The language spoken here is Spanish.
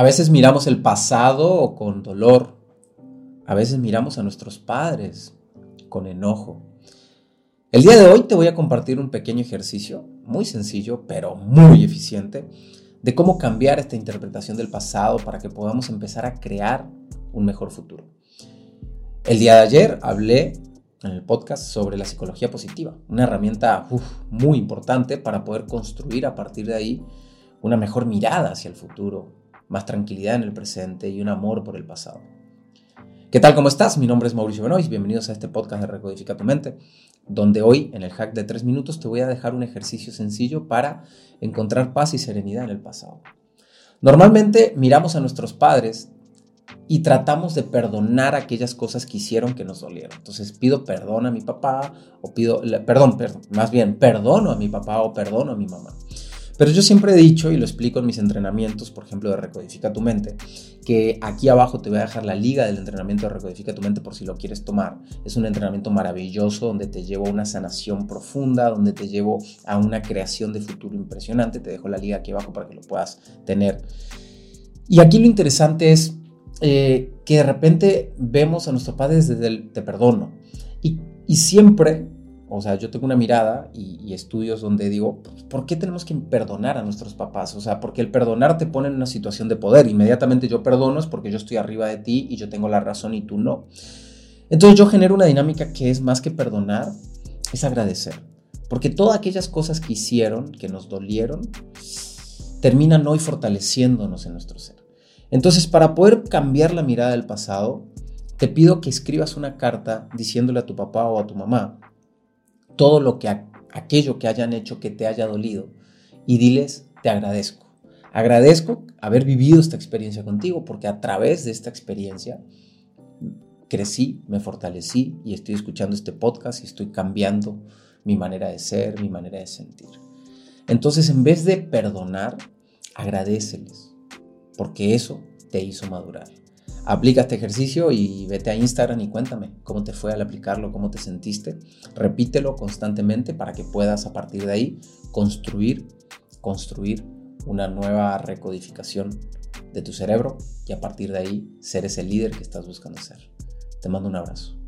A veces miramos el pasado con dolor. A veces miramos a nuestros padres con enojo. El día de hoy te voy a compartir un pequeño ejercicio, muy sencillo, pero muy eficiente, de cómo cambiar esta interpretación del pasado para que podamos empezar a crear un mejor futuro. El día de ayer hablé en el podcast sobre la psicología positiva, una herramienta muy importante para poder construir a partir de ahí una mejor mirada hacia el futuro, más tranquilidad en el presente y un amor por el pasado. ¿Qué tal? ¿Cómo estás? Mi nombre es Mauricio Benoist. Bienvenidos a este podcast de Recodifica tu mente, donde hoy en el hack de tres minutos te voy a dejar un ejercicio sencillo para encontrar paz y serenidad en el pasado. Normalmente miramos a nuestros padres y tratamos de perdonar aquellas cosas que hicieron que nos dolieron. Entonces pido perdón a mi papá o pido, perdón, perdón, más bien perdono a mi papá o perdono a mi mamá. Pero yo siempre he dicho, y lo explico en mis entrenamientos, por ejemplo, de Recodifica tu mente, que aquí abajo te voy a dejar la liga del entrenamiento de Recodifica tu mente por si lo quieres tomar. Es un entrenamiento maravilloso donde te llevo a una sanación profunda, donde te llevo a una creación de futuro impresionante. Te dejo la liga aquí abajo para que lo puedas tener. Y aquí lo interesante es eh, que de repente vemos a nuestro padre desde el te perdono. Y siempre o sea, yo tengo una mirada y, estudios donde digo, pues, ¿por qué tenemos que perdonar a nuestros papás? O sea, porque el perdonar te pone en una situación de poder. Inmediatamente yo perdono es porque yo estoy arriba de ti y yo tengo la razón y tú no. Entonces yo genero una dinámica que es más que perdonar, es agradecer. Porque todas aquellas cosas que hicieron, que nos dolieron, terminan hoy fortaleciéndonos en nuestro ser. Entonces, para poder cambiar la mirada del pasado, te pido que escribas una carta diciéndole a tu papá o a tu mamá todo lo que aquello que hayan hecho que te haya dolido y diles, te agradezco. Agradezco haber vivido esta experiencia contigo porque a través de esta experiencia crecí, me fortalecí y estoy escuchando este podcast y estoy cambiando mi manera de ser, mi manera de sentir. Entonces, en vez de perdonar, agradeceles, porque eso te hizo madurar. Aplica este ejercicio y vete a Instagram y cuéntame cómo te fue al aplicarlo, cómo te sentiste. Repítelo constantemente para que puedas a partir de ahí construir, construir una nueva recodificación de tu cerebro y a partir de ahí ser ese líder que estás buscando ser. Te mando un abrazo.